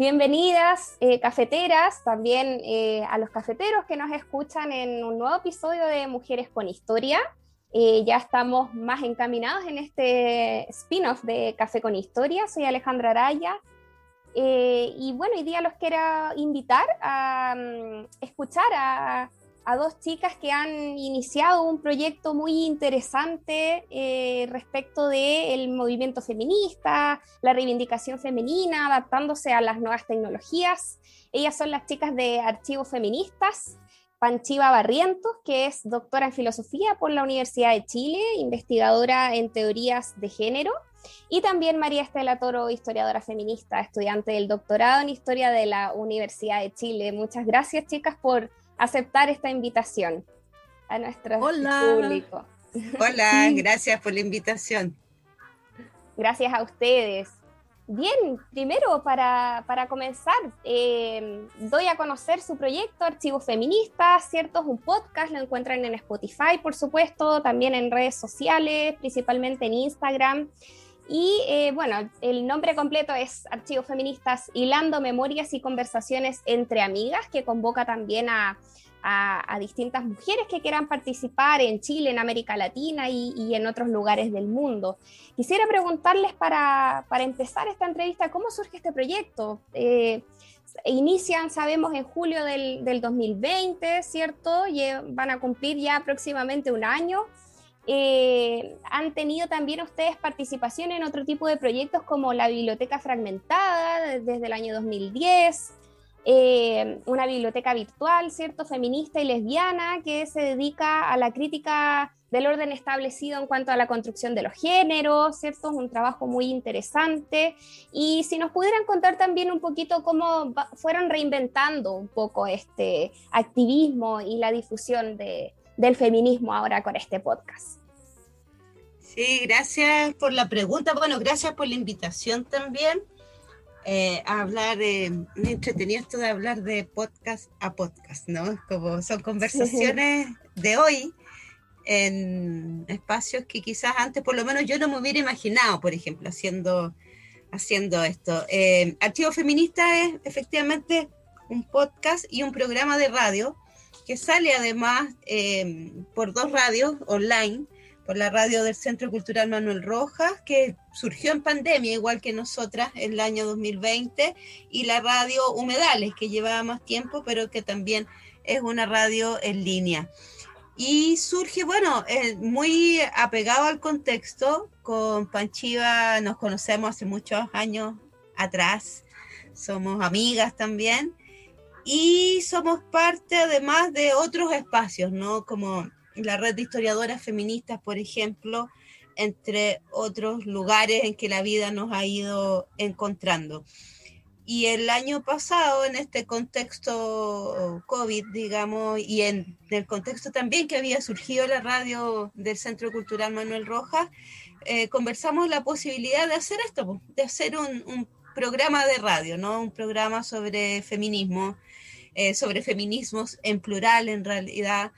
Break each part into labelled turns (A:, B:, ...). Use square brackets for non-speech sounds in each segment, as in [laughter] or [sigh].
A: Bienvenidas, eh, cafeteras, también eh, a los cafeteros que nos escuchan en un nuevo episodio de Mujeres con Historia. Eh, ya estamos más encaminados en este spin-off de Café con Historia. Soy Alejandra Araya. Y bueno, hoy día los quiero invitar a mm, escuchar a, a dos chicas que han iniciado un proyecto muy interesante eh, respecto del movimiento feminista, la reivindicación femenina, adaptándose a las nuevas tecnologías. Ellas son las chicas de Archivos Feministas, Panchiva Barrientos, que es doctora en filosofía por la Universidad de Chile, investigadora en teorías de género, y también María Estela Toro, historiadora feminista, estudiante del doctorado en historia de la Universidad de Chile. Muchas gracias, chicas, por aceptar esta invitación a nuestro
B: Hola.
A: público.
C: Hola, [laughs] gracias por la invitación.
A: Gracias a ustedes. Bien, primero para, para comenzar, eh, doy a conocer su proyecto Archivos Feministas, ¿cierto? Es un podcast, lo encuentran en Spotify, por supuesto, también en redes sociales, principalmente en Instagram. Y eh, bueno, el nombre completo es Archivos Feministas, hilando memorias y conversaciones entre amigas, que convoca también a, a, a distintas mujeres que quieran participar en Chile, en América Latina y, y en otros lugares del mundo. Quisiera preguntarles para, para, empezar esta entrevista, ¿cómo surge este proyecto? Eh, inician, sabemos, en julio del, del 2020, ¿cierto? Y van a cumplir ya próximamente un año. Eh, han tenido también ustedes participación en otro tipo de proyectos como la Biblioteca Fragmentada desde el año 2010, eh, una biblioteca virtual, ¿cierto? Feminista y lesbiana que se dedica a la crítica del orden establecido en cuanto a la construcción de los géneros, ¿cierto? Es un trabajo muy interesante. Y si nos pudieran contar también un poquito cómo fueron reinventando un poco este activismo y la difusión de, del feminismo ahora con este podcast.
C: Sí, gracias por la pregunta. Bueno, gracias por la invitación también. Eh, a hablar, eh, me entretenido esto de hablar de podcast a podcast, ¿no? Como son conversaciones de hoy en espacios que quizás antes, por lo menos yo no me hubiera imaginado, por ejemplo, haciendo, haciendo esto. Eh, Archivo Feminista es efectivamente un podcast y un programa de radio que sale además eh, por dos radios online, por la radio del Centro Cultural Manuel Rojas, que surgió en pandemia, igual que nosotras, en el año 2020, y la radio Humedales, que llevaba más tiempo, pero que también es una radio en línea. Y surge, bueno, eh, muy apegado al contexto, con Panchiva nos conocemos hace muchos años atrás, somos amigas también, y somos parte además de otros espacios, ¿no? Como la red de historiadoras feministas, por ejemplo, entre otros lugares en que la vida nos ha ido encontrando. Y el año pasado, en este contexto COVID, digamos, y en el contexto también que había surgido la radio del Centro Cultural Manuel Rojas, eh, conversamos la posibilidad de hacer esto, de hacer un, programa de radio, ¿no? Un programa sobre feminismo, eh, sobre feminismos en plural en realidad,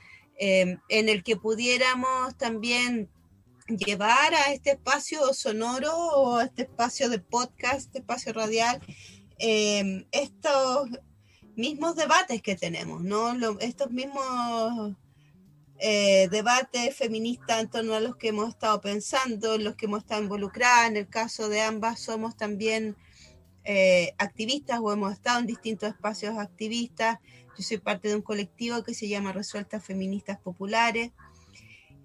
C: eh, en el que pudiéramos también llevar a este espacio sonoro o a este espacio de podcast, este espacio radial, eh, estos mismos debates que tenemos, ¿no? Estos mismos eh, debates feministas en torno a los que hemos estado pensando, en los que hemos estado involucradas. En el caso de ambas somos también eh, activistas o hemos estado en distintos espacios activistas. Yo soy parte de un colectivo que se llama Resueltas Feministas Populares.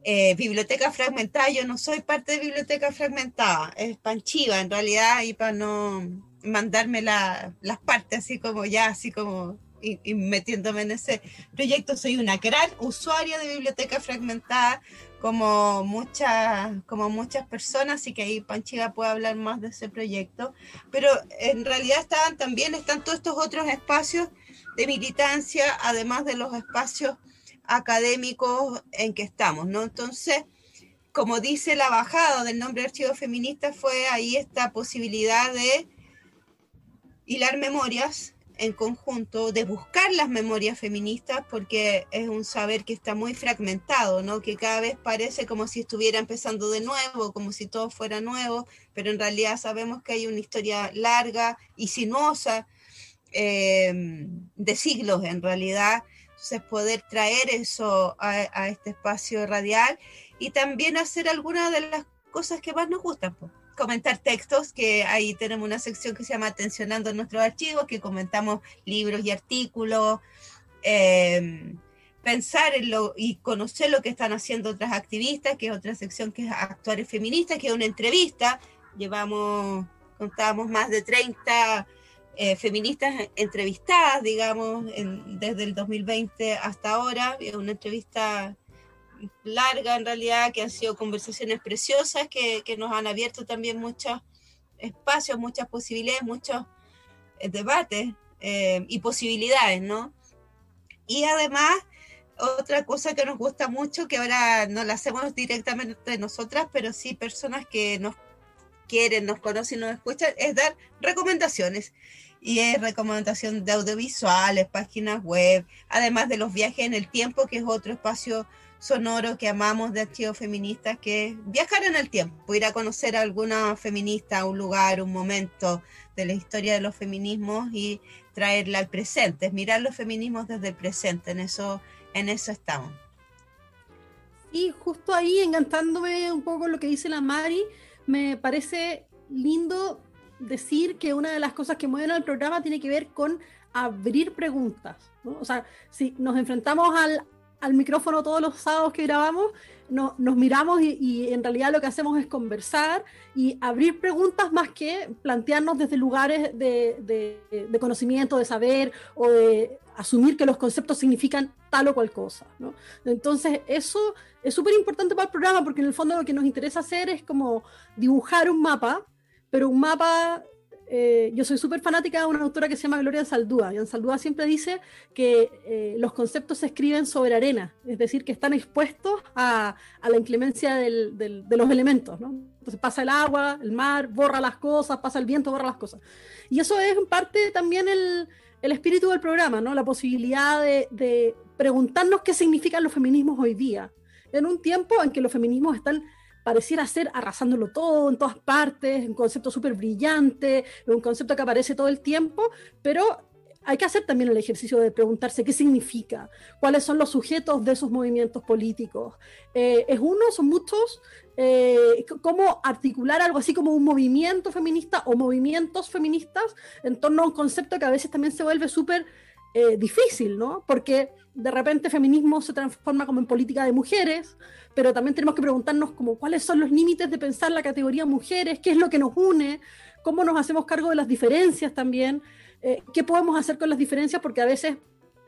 C: Eh, biblioteca fragmentada, yo no soy parte de Biblioteca Fragmentada, es Panchiva en realidad, y para no mandarme la- las partes así como ya, así como y metiéndome en ese proyecto, soy una gran usuaria de Biblioteca Fragmentada, como muchas, como muchas personas, así que ahí Panchiva puede hablar más de ese proyecto, pero en realidad estaban también, están todos estos otros espacios de militancia, además de los espacios académicos en que estamos, ¿no? Entonces, como dice la bajada del nombre Archivo Feminista, fue ahí esta posibilidad de hilar memorias en conjunto, de buscar las memorias feministas, porque es un saber que está muy fragmentado, ¿no? Que cada vez parece como si estuviera empezando de nuevo, como si todo fuera nuevo, pero en realidad sabemos que hay una historia larga y sinuosa eh, de siglos en realidad. Entonces poder traer eso a, a este espacio radial y también hacer algunas de las cosas que más nos gustan. po. Comentar textos, que ahí tenemos una sección que se llama Atencionando nuestros archivos, que comentamos libros y artículos, eh, pensar en lo y conocer lo que están haciendo otras activistas, que es otra sección que es Actuales Feministas, que es una entrevista. Llevamos, contábamos más de 30 eh, feministas entrevistadas, digamos, desde el 2020 hasta ahora. Una entrevista larga en realidad, que han sido conversaciones preciosas, que, nos han abierto también muchos espacios, muchas posibilidades, muchos eh, debates eh, y posibilidades, ¿no? Y además, otra cosa que nos gusta mucho, que ahora no la hacemos directamente nosotras, pero sí personas que nos quieren, nos conocen nos escuchan, es dar recomendaciones. Y es recomendación de audiovisuales, páginas web, además de los viajes en el tiempo, que es otro espacio sonoro que amamos de archivos feministas, que es viajar en el tiempo, ir a conocer a alguna feminista, un lugar, un momento de la historia de los feminismos y traerla al presente, es mirar los feminismos desde el presente, en eso, en eso estamos.
B: Y justo ahí, encantándome un poco lo que dice la Mari, me parece lindo decir que una de las cosas que mueven al programa tiene que ver con abrir preguntas. O sea, si nos enfrentamos al, al micrófono todos los sábados que grabamos, no- nos miramos y, en realidad lo que hacemos es conversar y abrir preguntas más que plantearnos desde lugares de, de- de conocimiento, de saber o de asumir que los conceptos significan tal o cual cosa. ¿no? Entonces, eso es súper importante para el programa porque en el fondo lo que nos interesa hacer es como dibujar un mapa, pero un mapa, eh, yo soy súper fanática de una autora que se llama Gloria Saldúa, y Saldúa siempre dice que eh, los conceptos se escriben sobre arena, es decir, que están expuestos a, a la inclemencia de los elementos. ¿no? Entonces pasa el agua, el mar, borra las cosas, pasa el viento, borra las cosas. Y eso es en parte también el, el espíritu del programa, ¿no? la posibilidad de, de preguntarnos qué significan los feminismos hoy día en un tiempo en que los feminismos están, pareciera ser, arrasándolo todo en todas partes, un concepto súper brillante, un concepto que aparece todo el tiempo, pero hay que hacer también el ejercicio de preguntarse qué significa, cuáles son los sujetos de esos movimientos políticos. Eh, ¿Es uno? ¿Son muchos? Eh, ¿Cómo articular algo así como un movimiento feminista o movimientos feministas en torno a un concepto que a veces también se vuelve súper eh, difícil, ¿no? Porque de repente feminismo se transforma como en política de mujeres, pero también tenemos que preguntarnos como cuáles son los límites de pensar la categoría mujeres, qué es lo que nos une, cómo nos hacemos cargo de las diferencias también, eh, qué podemos hacer con las diferencias, porque a veces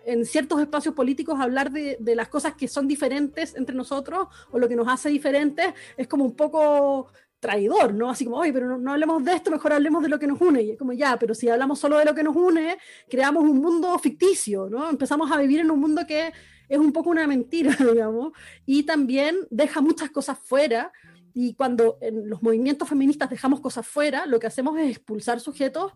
B: en ciertos espacios políticos hablar de, de las cosas que son diferentes entre nosotros o lo que nos hace diferentes es como un poco traidor, ¿no? Así como, oye, pero no, no hablemos de esto, mejor hablemos de lo que nos une. Y es como, ya, pero si hablamos solo de lo que nos une, creamos un mundo ficticio, ¿no? Empezamos a vivir en un mundo que es un poco una mentira, [laughs] digamos, y también deja muchas cosas fuera. Y cuando en los movimientos feministas dejamos cosas fuera, lo que hacemos es expulsar sujetos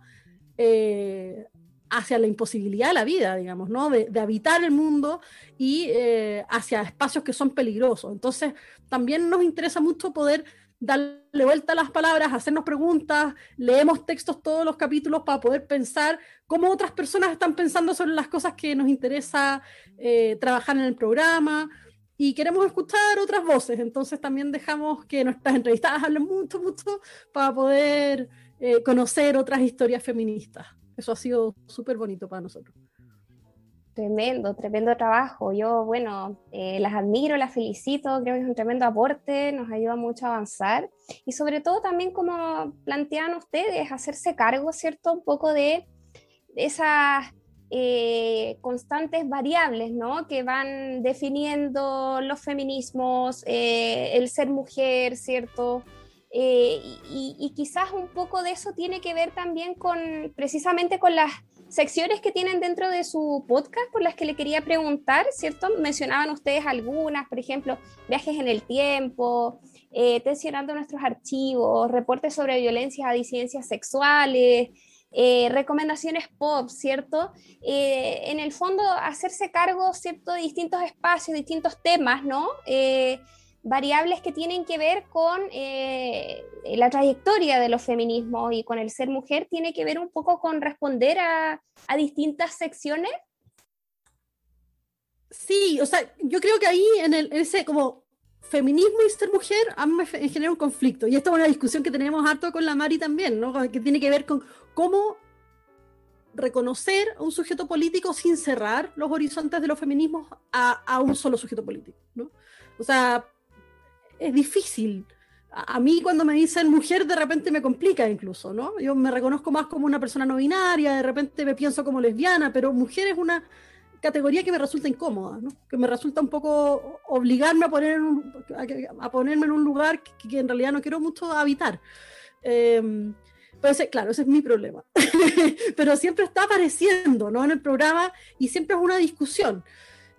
B: eh, hacia la imposibilidad de la vida, digamos, ¿no? De, de habitar el mundo y eh, hacia espacios que son peligrosos. Entonces, también nos interesa mucho poder darle vuelta a las palabras, hacernos preguntas, leemos textos todos los capítulos para poder pensar cómo otras personas están pensando sobre las cosas que nos interesa eh, trabajar en el programa y queremos escuchar otras voces, entonces también dejamos que nuestras entrevistadas hablen mucho, mucho para poder eh, conocer otras historias feministas. Eso ha sido súper bonito para nosotros.
A: Tremendo, tremendo trabajo. Yo, bueno, eh, las admiro, las felicito, creo que es un tremendo aporte, nos ayuda mucho a avanzar y sobre todo también como plantean ustedes, hacerse cargo, ¿cierto? Un poco de esas eh, constantes variables, ¿no? Que van definiendo los feminismos, eh, el ser mujer, ¿cierto? Eh, y, y quizás un poco de eso tiene que ver también con, precisamente con las secciones que tienen dentro de su podcast por las que le quería preguntar, ¿cierto? Mencionaban ustedes algunas, por ejemplo, viajes en el tiempo, eh, tensionando nuestros archivos, reportes sobre violencias a disidencias sexuales, eh, recomendaciones pop, ¿cierto? Eh, en el fondo, hacerse cargo, ¿cierto?, de distintos espacios, distintos temas, ¿no? Variables que tienen que ver con eh, la trayectoria de los feminismos y con el ser mujer, tiene que ver un poco con responder a, a distintas secciones.
B: Sí, o sea, yo creo que ahí en, el, ese como feminismo y ser mujer a mí me genera un conflicto. Y esta es una discusión que tenemos harto con la Mari también, ¿no? Que tiene que ver con cómo reconocer a un sujeto político sin cerrar los horizontes de los feminismos a, a un solo sujeto político, ¿no? O sea, es difícil. A, mí cuando me dicen mujer de repente me complica incluso, ¿no? Yo me reconozco más como una persona no binaria, de repente me pienso como lesbiana, pero mujer es una categoría que me resulta incómoda, ¿no? que me resulta un poco obligarme a, poner a, ponerme en un lugar que, en realidad no quiero mucho habitar. Eh, pero ese- claro, ese es mi problema. [laughs] pero siempre está apareciendo ¿no? en el programa y siempre es una discusión.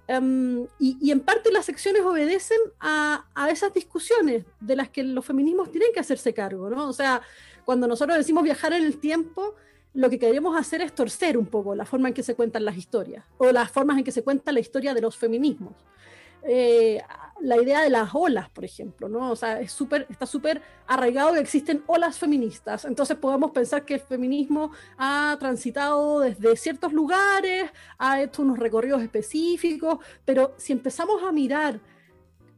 B: Em, y, en parte las secciones obedecen a, a esas discusiones de las que los feminismos tienen que hacerse cargo, ¿no? O sea, cuando nosotros decimos viajar en el tiempo, lo que queremos hacer es torcer un poco la forma en que se cuentan las historias o las formas en que se cuenta la historia de los feminismos. Eh, la idea de las olas, por ejemplo, ¿no? O sea, es súper, está súper arraigado que existen olas feministas. Entonces podemos pensar que el feminismo ha transitado desde ciertos lugares, ha hecho unos recorridos específicos, pero si empezamos a mirar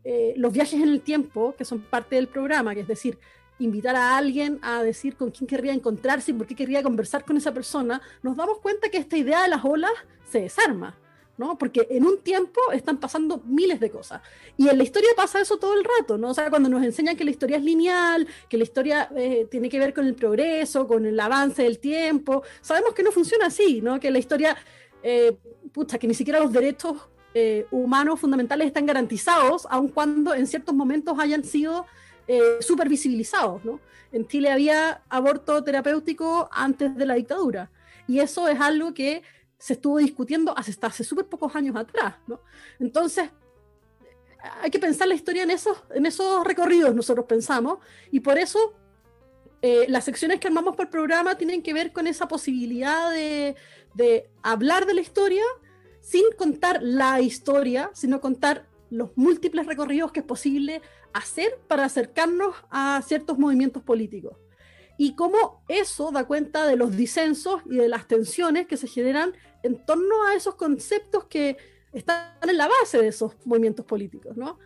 B: eh, los viajes en el tiempo, que son parte del programa, que es decir, invitar a alguien a decir con quién querría encontrarse y por qué querría conversar con esa persona, nos damos cuenta que esta idea de las olas se desarma. ¿No? Porque en un tiempo están pasando miles de cosas. Y en la historia pasa eso todo el rato, ¿no? O sea, cuando nos enseñan que la historia es lineal, que la historia eh, tiene que ver con el progreso, con el avance del tiempo, sabemos que no funciona así, ¿no? Que la historia, eh, que ni siquiera los derechos eh, humanos fundamentales están garantizados, aun cuando en ciertos momentos hayan sido eh, súper visibilizados, ¿no? En Chile había aborto terapéutico antes de la dictadura. Y eso es algo que se estuvo discutiendo hasta hace súper pocos años atrás, ¿no? Entonces, hay que pensar la historia en esos, en esos recorridos, nosotros pensamos, y por eso eh, las secciones que armamos por programa tienen que ver con esa posibilidad de, de hablar de la historia sin contar la historia, sino contar los múltiples recorridos que es posible hacer para acercarnos a ciertos movimientos políticos y cómo eso da cuenta de los disensos y de las tensiones que se generan en torno a esos conceptos que están en la base de esos movimientos políticos, ¿no?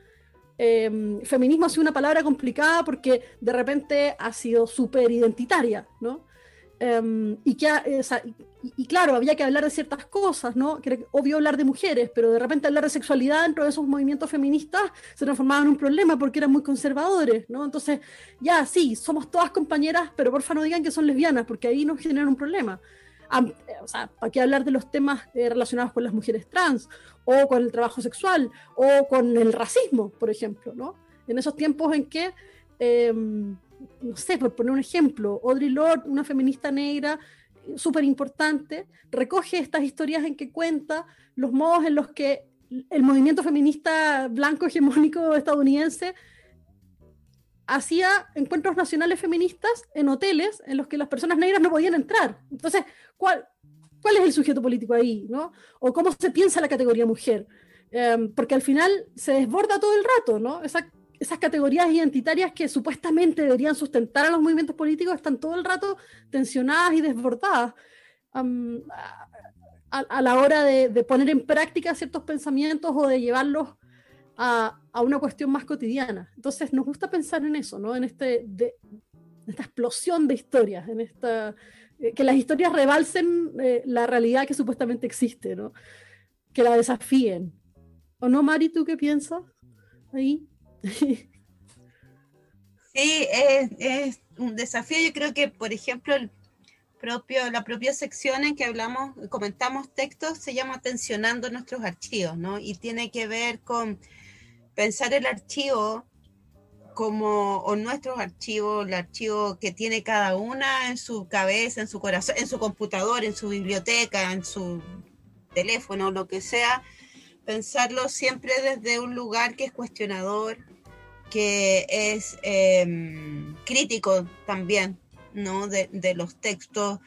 B: Eh, feminismo ha sido una palabra complicada porque de repente ha sido súper identitaria, ¿no? Eh, y, que, sea, y, y claro, había que hablar de ciertas cosas, ¿no? Que obvio hablar de mujeres, pero de repente hablar de sexualidad dentro de esos movimientos feministas se transformaba en un problema porque eran muy conservadores, ¿no? Entonces, ya, sí, somos todas compañeras, pero porfa no digan que son lesbianas, porque ahí nos generan un problema. Eh, o sea, ¿para qué hablar de los temas eh, relacionados con las mujeres trans, o con el trabajo sexual, o con el racismo, por ejemplo, ¿no? En esos tiempos en que, eh, no sé, por poner un ejemplo, Audre Lorde, una feminista negra súper importante, recoge estas historias en que cuenta los modos en los que el movimiento feminista blanco hegemónico estadounidense hacía encuentros nacionales feministas en hoteles en los que las personas negras no podían entrar. Entonces, ¿cuál, cuál es el sujeto político ahí? ¿no? ¿O cómo se piensa la categoría mujer? Eh, porque al final se desborda todo el rato, ¿no? Esa- esas categorías identitarias que supuestamente deberían sustentar a los movimientos políticos están todo el rato tensionadas y desbordadas. A, la hora de, poner en práctica ciertos pensamientos o de llevarlos a, a una cuestión más cotidiana. Entonces nos gusta pensar en eso, ¿no? En este de, esta explosión de historias, en esta, eh, que las historias rebalsen eh, la realidad que supuestamente existe, ¿no? que la desafíen. ¿O no, Mari, tú qué piensas ahí? [laughs]
C: Sí, es, un desafío. Yo creo que, por ejemplo, la propia sección en que hablamos, comentamos textos, se llama Tensionando nuestros archivos, ¿no? Y tiene que ver con pensar el archivo como, o nuestros archivos, el archivo que tiene cada una en su cabeza, en su corazón, en su computador, en su biblioteca, en su teléfono, lo que sea, pensarlo siempre desde un lugar que es cuestionador, que es eh, crítico también, ¿no? De, de, los textos,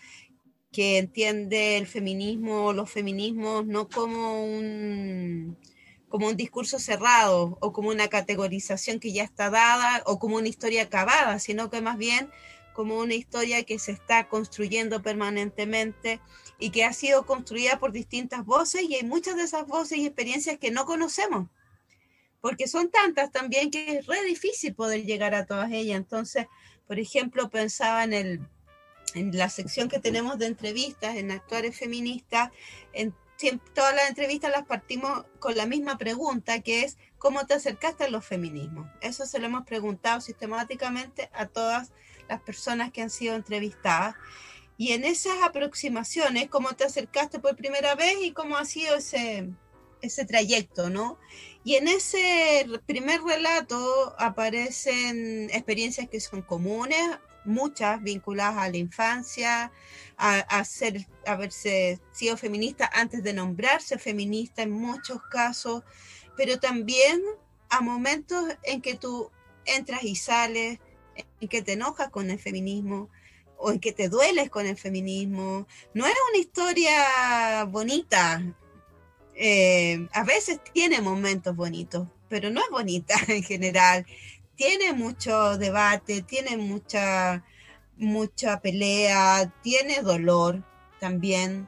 C: que entiende el feminismo, los feminismos, no como un, como un discurso cerrado o como una categorización que ya está dada o como una historia acabada, sino que más bien como una historia que se está construyendo permanentemente y que ha sido construida por distintas voces y hay muchas de esas voces y experiencias que no conocemos porque son tantas también que es re difícil poder llegar a todas ellas. Entonces, por ejemplo, pensaba en, el, en la sección que tenemos de entrevistas, en Actuales Feministas, en todas las entrevistas las partimos con la misma pregunta, que es, ¿cómo te acercaste a los feminismos? Eso se lo hemos preguntado sistemáticamente a todas las personas que han sido entrevistadas. Y en esas aproximaciones, ¿cómo te acercaste por primera vez y cómo ha sido ese, ese trayecto, ¿no? Y en ese primer relato aparecen experiencias que son comunes, muchas vinculadas a la infancia, a, a, ser, a haberse sido feminista antes de nombrarse feminista en muchos casos, pero también a momentos en que tú entras y sales, en que te enojas con el feminismo o en que te dueles con el feminismo. No es una historia bonita, eh, a veces tiene momentos bonitos, pero no es bonita [laughs] en general. Tiene mucho debate, tiene mucha, mucha pelea, tiene dolor también,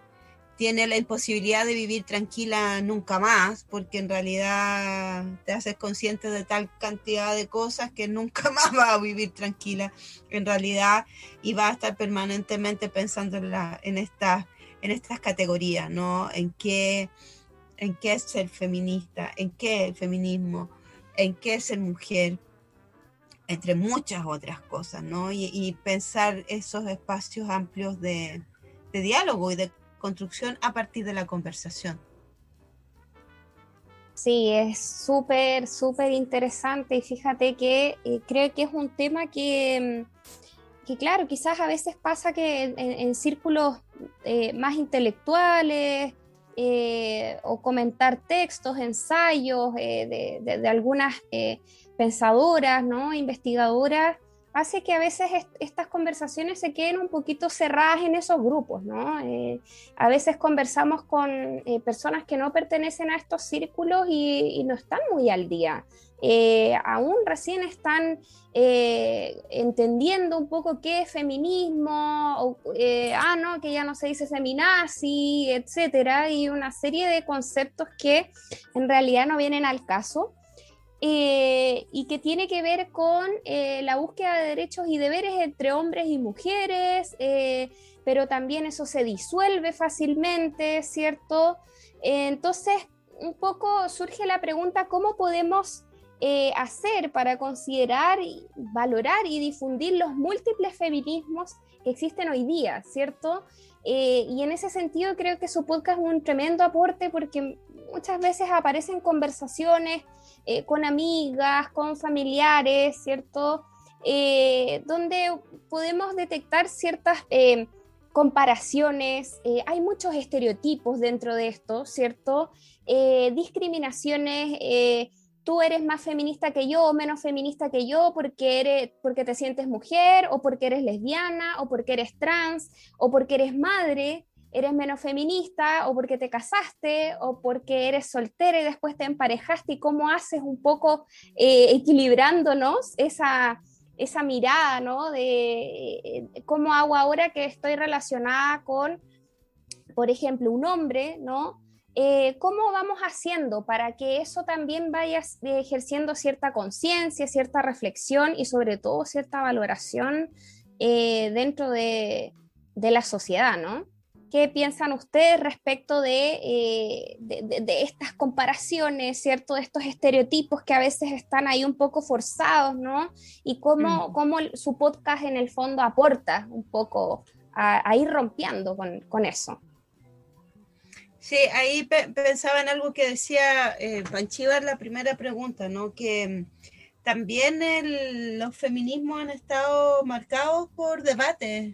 C: tiene la imposibilidad de vivir tranquila nunca más, porque en realidad te haces consciente de tal cantidad de cosas que nunca [laughs] más va a vivir tranquila en realidad y va a estar permanentemente pensando en, la, en, esta, en estas categorías, ¿no? En qué en qué es ser feminista, en qué es el feminismo, en qué es ser mujer, entre muchas otras cosas, ¿no? Y, pensar esos espacios amplios de, diálogo y de construcción a partir de la conversación.
A: Sí, es súper, súper interesante y fíjate que eh, creo que es un tema que, que, claro, quizás a veces pasa que en, en círculos eh, más intelectuales, eh, o comentar textos, ensayos eh, de, de, de, algunas eh, pensadoras, ¿no? investigadoras, hace que a veces est estas conversaciones se queden un poquito cerradas en esos grupos. ¿no? Eh, a veces conversamos con personas que no pertenecen a estos círculos y, no están muy al día. Eh, aún recién están eh, entendiendo un poco qué es feminismo, eh, ah, no, que ya no se dice feminazi, etcétera, y una serie de conceptos que en realidad no vienen al caso. Eh, y que tiene que ver con la búsqueda de derechos y deberes entre hombres y mujeres, pero también eso se disuelve fácilmente, ¿cierto? entonces, un poco surge la pregunta, ¿cómo podemos eh, hacer para considerar, valorar y difundir los múltiples feminismos que existen hoy día, ¿cierto? Eh, y en ese sentido creo que su podcast es un tremendo aporte porque muchas veces aparecen conversaciones eh, con amigas, con familiares, ¿cierto? Eh, donde podemos detectar ciertas comparaciones, hay muchos estereotipos dentro de esto, ¿cierto? discriminaciones tú eres más feminista que yo o menos feminista que yo porque, eres, porque te sientes mujer o porque eres lesbiana o porque eres trans o porque eres madre, eres menos feminista o porque te casaste o porque eres soltera y después te emparejaste y cómo haces un poco eh, equilibrándonos esa, esa mirada, ¿no? De eh, cómo hago ahora que estoy relacionada con, por ejemplo, un hombre, ¿no? Eh, ¿cómo vamos haciendo para que eso también vaya ejerciendo cierta conciencia, cierta reflexión y sobre todo cierta valoración dentro de, de la sociedad, ¿no? ¿Qué piensan ustedes respecto de, eh, de, de- de estas comparaciones, ¿cierto? De estos estereotipos que a veces están ahí un poco forzados, ¿no? Y cómo,
C: Mm.
A: cómo su podcast en el fondo aporta un poco a, a ir rompiendo con, con eso.
C: Sí, ahí pe- pensaba en algo que decía eh, Panchiva en la primera pregunta, ¿no? Que mm, también el- los feminismos han estado marcados por debates,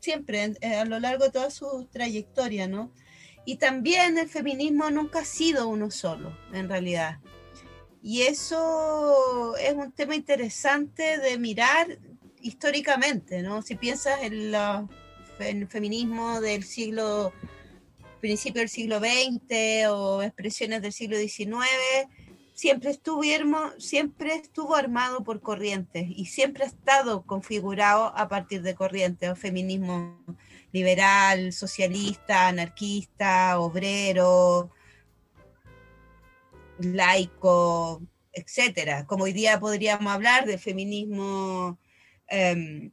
C: siempre, eh, a lo largo de toda su trayectoria, ¿no? Y también el feminismo nunca ha sido uno solo, en realidad. Y eso es un tema interesante de mirar históricamente, ¿no? Si piensas en fe- en el feminismo del siglo principio del siglo XX o expresiones del siglo XIX, siempre, siempre estuvo armado por corrientes y siempre ha estado configurado a partir de corrientes, feminismo liberal, socialista, anarquista, obrero, laico, etcétera. Como hoy día podríamos hablar de feminismo, em,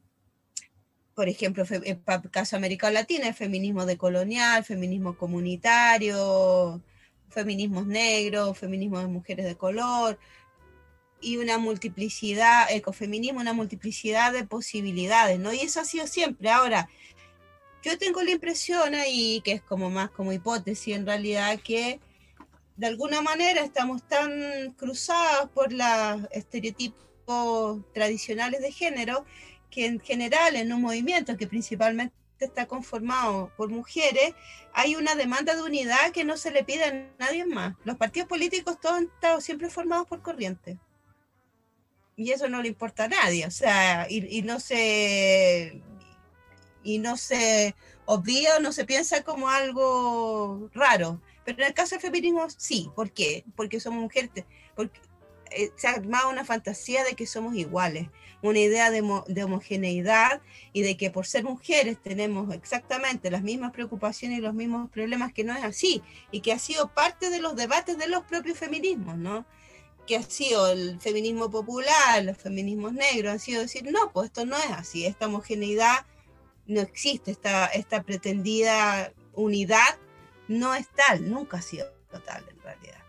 C: por ejemplo, en pa- caso América Latina, el feminismo decolonial, feminismo comunitario, feminismos negros, feminismo de mujeres de color, y una multiplicidad, ecofeminismo, una multiplicidad de posibilidades, ¿no? Y eso ha sido siempre. Ahora, yo tengo la impresión ahí, que es como más como hipótesis en realidad, que de alguna manera estamos tan cruzados por los estereotipos tradicionales de género que en general en un movimiento que principalmente está conformado por mujeres, hay una demanda de unidad que no se le pide a nadie más. Los partidos políticos todos han estado siempre formados por corrientes. Y eso no le importa a nadie, o sea, y, no se y no se obvia o no se piensa como algo raro. Pero en el caso del feminismo, sí. ¿Por qué? Porque somos mujeres, porque eh, se ha armado una fantasía de que somos iguales, una idea de, mo- de homogeneidad y de que por ser mujeres tenemos exactamente las mismas preocupaciones y los mismos problemas, que no es así, y que ha sido parte de los debates de los propios feminismos, ¿no? Que ha sido el feminismo popular, los feminismos negros, han sido decir, no, pues esto no es así, esta homogeneidad no existe, esta, esta pretendida unidad no es tal, nunca ha sido tal en realidad.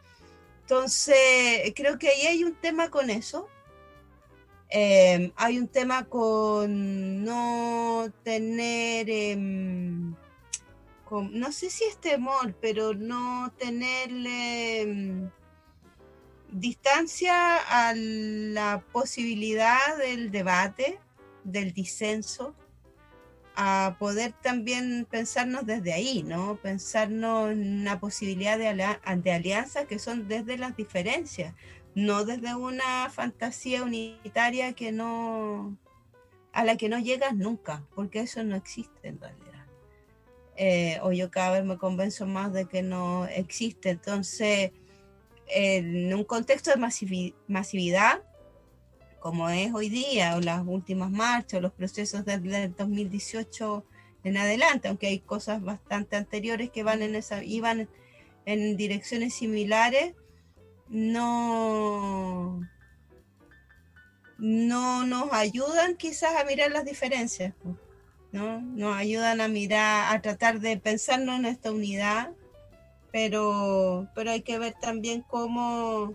C: Entonces, creo que ahí hay un tema con eso. Eh, hay un tema con no tener, em, con- no sé si es temor, pero no tenerle em, distancia a la posibilidad del debate, del disenso, a poder también pensarnos desde ahí, ¿no? Pensarnos en una posibilidad de alianzas que son desde las diferencias, no desde una fantasía unitaria que no a la que no llegas nunca, porque eso no existe en realidad. Eh, o yo cada vez me convenzo más de que no existe. Entonces, en un contexto de masivi- masividad, como es hoy día, o las últimas marchas, o los procesos desde el 2018 en adelante, aunque hay cosas bastante anteriores que van en esa, iban en direcciones similares, no, no nos ayudan quizás a mirar las diferencias, ¿no? Nos ayudan a mirar, a tratar de pensarnos en esta unidad, pero, pero hay que ver también cómo,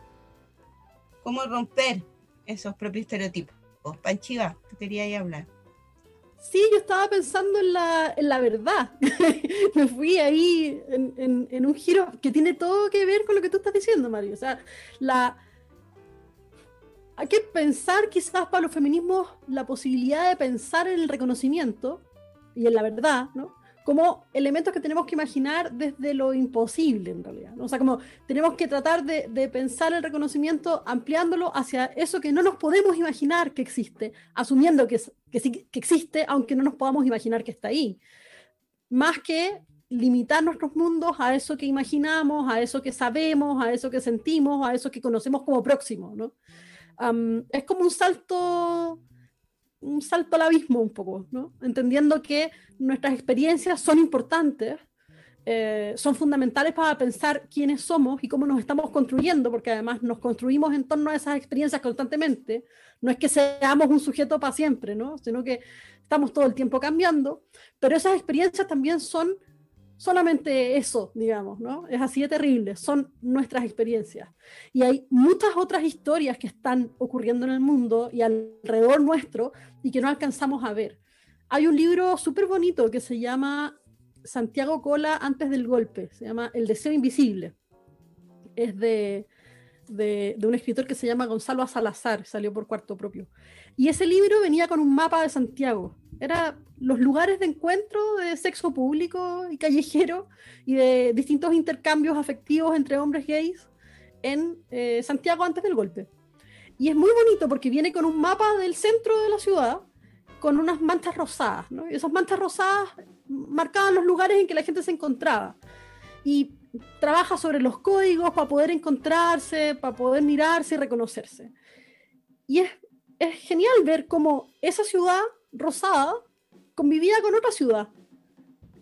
C: cómo romper esos propios estereotipos. Panchiva, tú querías hablar.
B: Sí, yo estaba pensando en la, en la verdad. [laughs] Me fui ahí en, en- un giro que tiene todo que ver con lo que tú estás diciendo, Mario. O sea, la... hay que pensar quizás para los feminismos la posibilidad de pensar en el reconocimiento y en la verdad, ¿no? Como elementos que tenemos que imaginar desde lo imposible, en realidad. O sea, como tenemos que tratar de, de pensar el reconocimiento ampliándolo hacia eso que no nos podemos imaginar que existe, asumiendo que, que sí que existe, aunque no nos podamos imaginar que está ahí. Más que limitar nuestros mundos a eso que imaginamos, a eso que sabemos, a eso que sentimos, a eso que conocemos como próximo, ¿no? Am, es como un salto, un salto al abismo un poco, ¿no? Entendiendo que nuestras experiencias son importantes, eh, son fundamentales para pensar quiénes somos y cómo nos estamos construyendo, porque además nos construimos en torno a esas experiencias constantemente. No es que seamos un sujeto para siempre, ¿no? sino que estamos todo el tiempo cambiando, pero esas experiencias también son solamente eso, digamos, ¿no? Es así de terrible, son nuestras experiencias. Y hay muchas otras historias que están ocurriendo en el mundo y alrededor nuestro y que no alcanzamos a ver. Hay un libro súper bonito que se llama Santiago Cola antes del golpe, se llama El deseo invisible. Es de, de, de un escritor que se llama Gonzalo Salazar, salió por cuarto propio. Y ese libro venía con un mapa de Santiago. Era los lugares de encuentro de sexo público y callejero y de distintos intercambios afectivos entre hombres gays en eh, Santiago antes del golpe. Y es muy bonito porque viene con un mapa del centro de la ciudad con unas manchas rosadas, ¿no? Y esas manchas rosadas marcaban los lugares en que la gente se encontraba. Y trabaja sobre los códigos para poder encontrarse, para poder mirarse y reconocerse. Y es, es genial ver cómo esa ciudad rosada convivía con otra ciudad,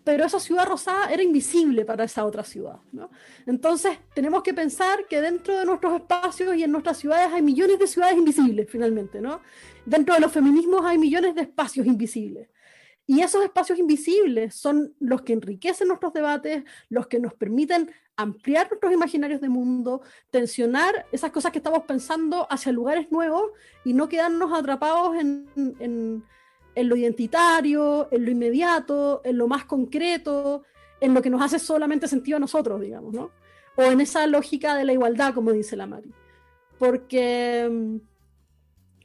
B: pero esa ciudad rosada era invisible para esa otra ciudad. ¿no? Entonces, tenemos que pensar que dentro de nuestros espacios y en nuestras ciudades hay millones de ciudades invisibles, finalmente. ¿no? Dentro de los feminismos hay millones de espacios invisibles. Y esos espacios invisibles son los que enriquecen nuestros debates, los que nos permiten ampliar nuestros imaginarios de mundo, tensionar esas cosas que estamos pensando hacia lugares nuevos y no quedarnos atrapados en, en, en lo identitario, en lo inmediato, en lo más concreto, en lo que nos hace solamente sentido a nosotros, digamos, ¿no? O en esa lógica de la igualdad, como dice la Mari. Porque,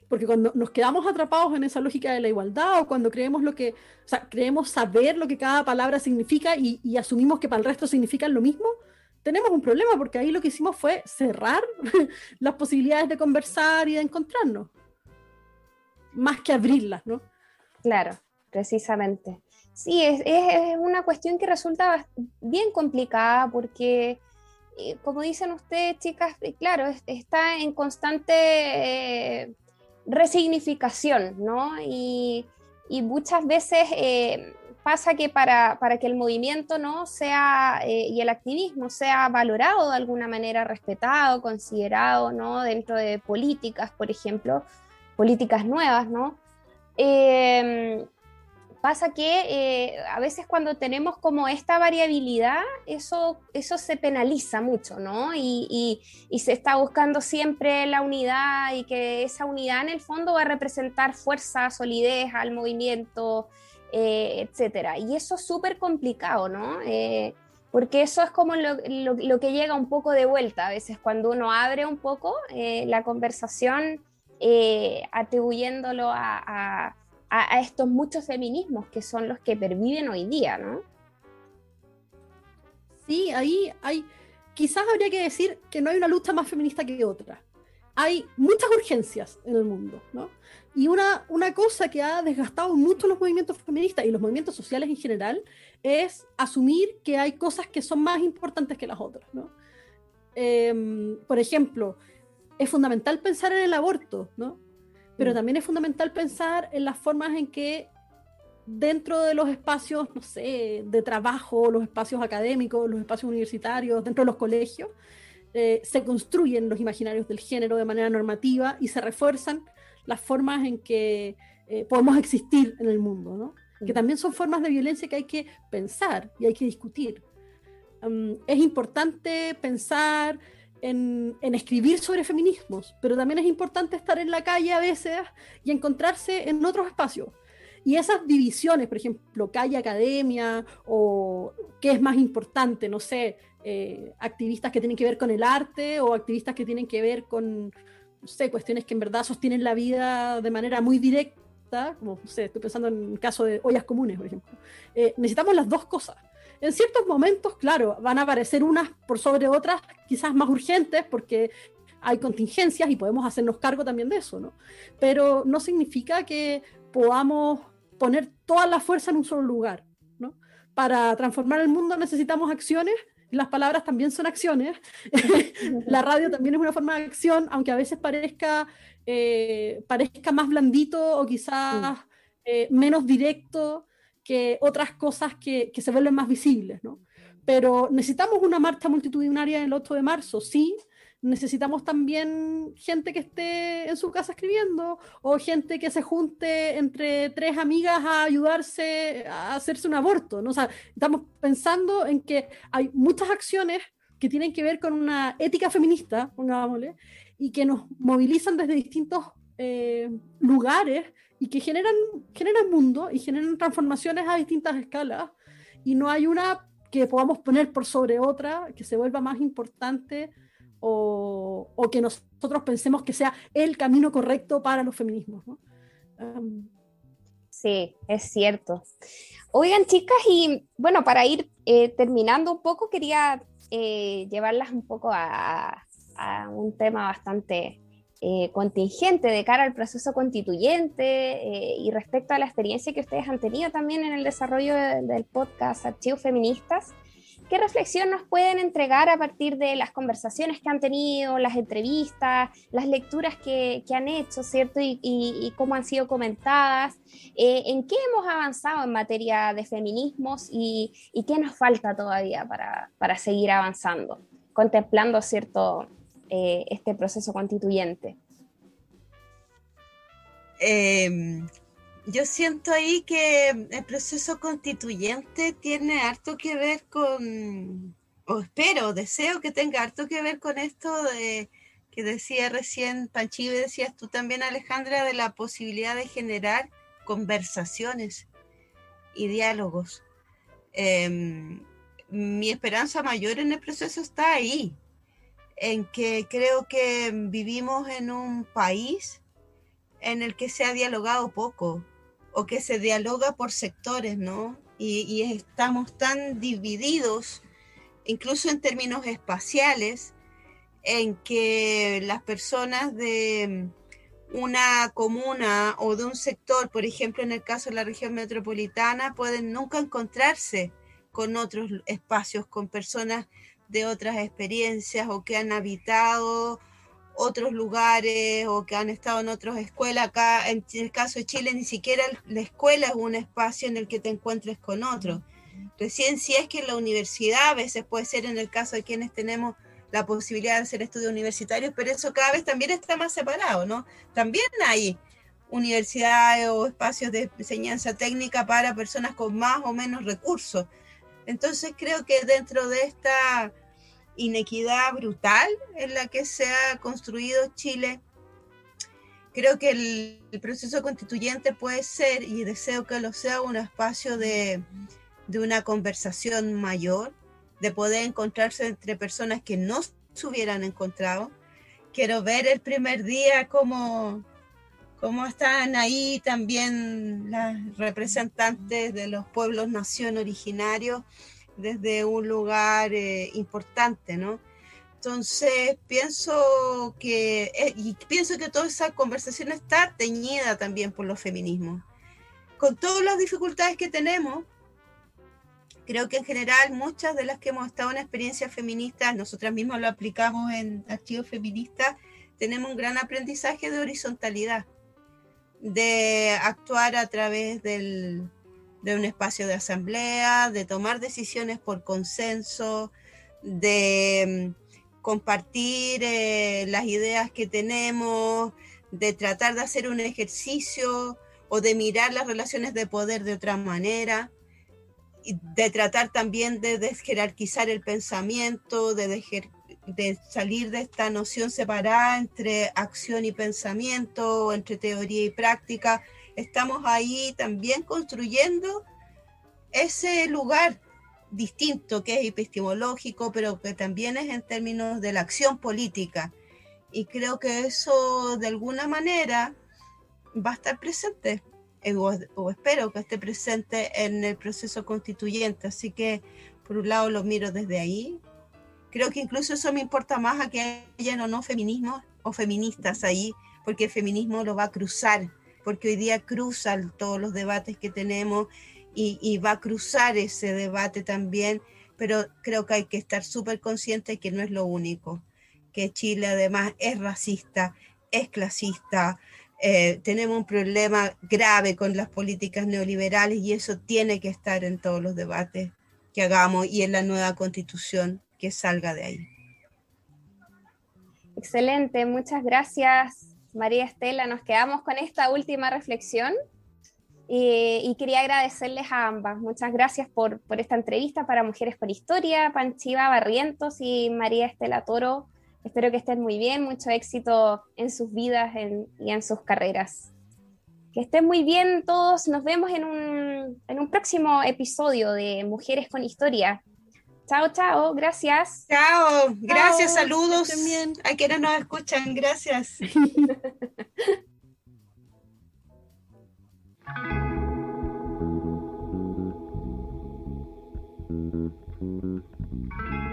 B: porque cuando nos quedamos atrapados en esa lógica de la igualdad o cuando creemos lo que, o sea, creemos saber lo que cada palabra significa y, y asumimos que para el resto significan lo mismo, tenemos un problema porque ahí lo que hicimos fue cerrar [laughs] las posibilidades de conversar y de encontrarnos, más que abrirlas, ¿no?
A: Claro, precisamente. Sí, es, una cuestión que resulta bien complicada porque, eh, como dicen ustedes, chicas, eh, claro, es, está en constante eh, resignificación, ¿no? Y, muchas veces pasa que para, para, que el movimiento no sea y el activismo sea valorado de alguna manera, respetado, considerado, ¿no? Dentro de políticas, por ejemplo, políticas nuevas, ¿no? Eh, pasa que eh, a veces cuando tenemos como esta variabilidad, eso, eso se penaliza mucho, ¿no? Y, se está buscando siempre la unidad y que esa unidad en el fondo va a representar fuerza, solidez al movimiento, eh, etcétera. Y eso es súper complicado, ¿no? Eh, porque eso es como lo, lo, lo, que llega un poco de vuelta a veces cuando uno abre un poco eh, la conversación eh, atribuyéndolo a, estos muchos feminismos que son los que perviven hoy día, ¿no?
B: Sí, ahí hay, quizás habría que decir que no hay una lucha más feminista que otra. Hay muchas urgencias en el mundo, ¿no? Y una, una cosa que ha desgastado mucho los movimientos feministas y los movimientos sociales en general es asumir que hay cosas que son más importantes que las otras, ¿no? Eh, por ejemplo, es fundamental pensar en el aborto, ¿no? Pero mm. también es fundamental pensar en las formas en que dentro de los espacios, no sé, de trabajo, los espacios académicos, los espacios universitarios, dentro de los colegios, eh, se construyen los imaginarios del género de manera normativa y se refuerzan las formas en que eh, podemos existir en el mundo, ¿no? Mm. Que también son formas de violencia que hay que pensar y hay que discutir. Um, es importante pensar en, en, escribir sobre feminismos, pero también es importante estar en la calle a veces y encontrarse en otros espacios. Y esas divisiones, por ejemplo, calle, academia, o qué es más importante, no sé, eh, activistas que tienen que ver con el arte o activistas que tienen que ver con, no sé, cuestiones que en verdad sostienen la vida de manera muy directa, como, no sé, estoy pensando en el caso de ollas comunes, por ejemplo. Eh, necesitamos las dos cosas en ciertos momentos, claro, van a aparecer unas por sobre otras, quizás más urgentes, porque hay contingencias y podemos hacernos cargo también de eso, ¿no? Pero no significa que podamos poner toda la fuerza en un solo lugar, ¿no? Para transformar el mundo necesitamos acciones, las palabras también son acciones, [laughs] la radio también es una forma de acción, aunque a veces parezca, eh, parezca más blandito o quizás eh, menos directo, que otras cosas que, que, se vuelven más visibles, ¿no? pero necesitamos una marcha multitudinaria el 8 de marzo, sí, necesitamos también gente que esté en su casa escribiendo o gente que se junte entre tres amigas a ayudarse a hacerse un aborto. ¿no? O sea, estamos pensando en que hay muchas acciones que tienen que ver con una ética feminista, pongámosle, y que nos movilizan desde distintos eh, lugares y que generan, generan mundo y generan transformaciones a distintas escalas. Y no hay una que podamos poner por sobre otra, que se vuelva más importante o, o que nosotros pensemos que sea el camino correcto para los feminismos. ¿no?
A: Sí, es cierto. Oigan, chicas, y bueno, para ir eh, terminando un poco, quería eh, llevarlas un poco a, a un tema bastante eh, contingente de cara al proceso constituyente eh, y respecto a la experiencia que ustedes han tenido también en el desarrollo de- del podcast Archivos Feministas. ¿Qué reflexión nos pueden entregar a partir de las conversaciones que han tenido, las entrevistas, las lecturas que, han hecho, ¿cierto? Y, cómo han sido comentadas. Eh, ¿En qué hemos avanzado en materia de feminismos y, qué nos falta todavía para seguir avanzando, contemplando, ¿cierto? Eh, este proceso constituyente.
C: Eh, yo siento ahí que el proceso constituyente tiene harto que ver con, o espero, deseo que tenga harto que ver con esto de que decía recién Panchivo y decías tú también Alejandra, de la posibilidad de generar conversaciones y diálogos. Eh, mi esperanza mayor en el proceso está ahí, en que creo que vivimos en un país en el que se ha dialogado poco o que se dialoga por sectores, ¿no? Y, y estamos tan divididos, incluso en términos espaciales, en que las personas de una comuna o de un sector, por ejemplo, en el caso de la región metropolitana, pueden nunca encontrarse con otros espacios, con personas de otras experiencias o que han habitado otros lugares o que han estado en otras escuelas. Acá, en el caso de Chile, ni siquiera la escuela es un espacio en el que te encuentres con otros. Recién si es que en la universidad, a veces puede ser en el caso de quienes tenemos la posibilidad de hacer estudios universitarios, pero eso cada vez también está más separado, ¿no? También hay universidades o espacios de enseñanza técnica para personas con más o menos recursos. Entonces creo que dentro de esta inequidad brutal en la que se ha construido Chile, creo que el, proceso constituyente puede ser, y deseo que lo sea, un espacio de, de una conversación mayor, de poder encontrarse entre personas que no se hubieran encontrado. Quiero ver el primer día cómo, cómo están ahí también las representantes de los pueblos nación originarios desde un lugar eh, importante, ¿no? Entonces pienso que, eh, y pienso que toda esa conversación está teñida también por los feminismos. Con todas las dificultades que tenemos, creo que en general muchas de las que hemos estado en experiencias feministas, nosotras mismas lo aplicamos en archivos feministas, tenemos un gran aprendizaje de horizontalidad, de actuar a través del, de un espacio de asamblea, de tomar decisiones por consenso, de mm, compartir eh, las ideas que tenemos, de tratar de hacer un ejercicio o de mirar las relaciones de poder de otra manera, y de tratar también de desjerarquizar el pensamiento, de, de salir de esta noción separada entre acción y pensamiento, entre teoría y práctica. Estamos ahí también construyendo ese lugar distinto que es epistemológico, pero que también es en términos de la acción política. Y creo que eso de alguna manera va a estar presente, eh, o, o espero que esté presente en el proceso constituyente. Así que, por un lado, lo miro desde ahí. Creo que incluso eso me importa más a que hayan o no feminismos o feministas ahí, porque el feminismo lo va a cruzar, porque hoy día cruzan todos los debates que tenemos y, y va a cruzar ese debate también, pero creo que hay que estar súper consciente que no es lo único, que Chile además es racista, es clasista, eh, tenemos un problema grave con las políticas neoliberales y eso tiene que estar en todos los debates que hagamos y en la nueva constitución que salga de ahí.
A: Excelente, muchas gracias María Estela. Nos quedamos con esta última reflexión y, quería agradecerles a ambas. Muchas gracias por, esta entrevista para Mujeres con Historia, Panchiva Barrientos y María Estela Toro. Espero que estén muy bien, mucho éxito en sus vidas y en sus carreras. Que estén muy bien todos. Nos vemos en un, en un próximo episodio de Mujeres con Historia. Chao, chao, gracias.
C: Chao, gracias,
B: Chao,
C: saludos
B: bien.
C: a quienes nos escuchan, gracias. [laughs]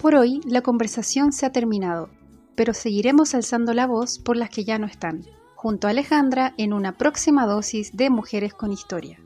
D: Por hoy la conversación se ha terminado, pero seguiremos alzando la voz por las que ya no están, junto a Alejandra en una próxima dosis de Mujeres con Historia.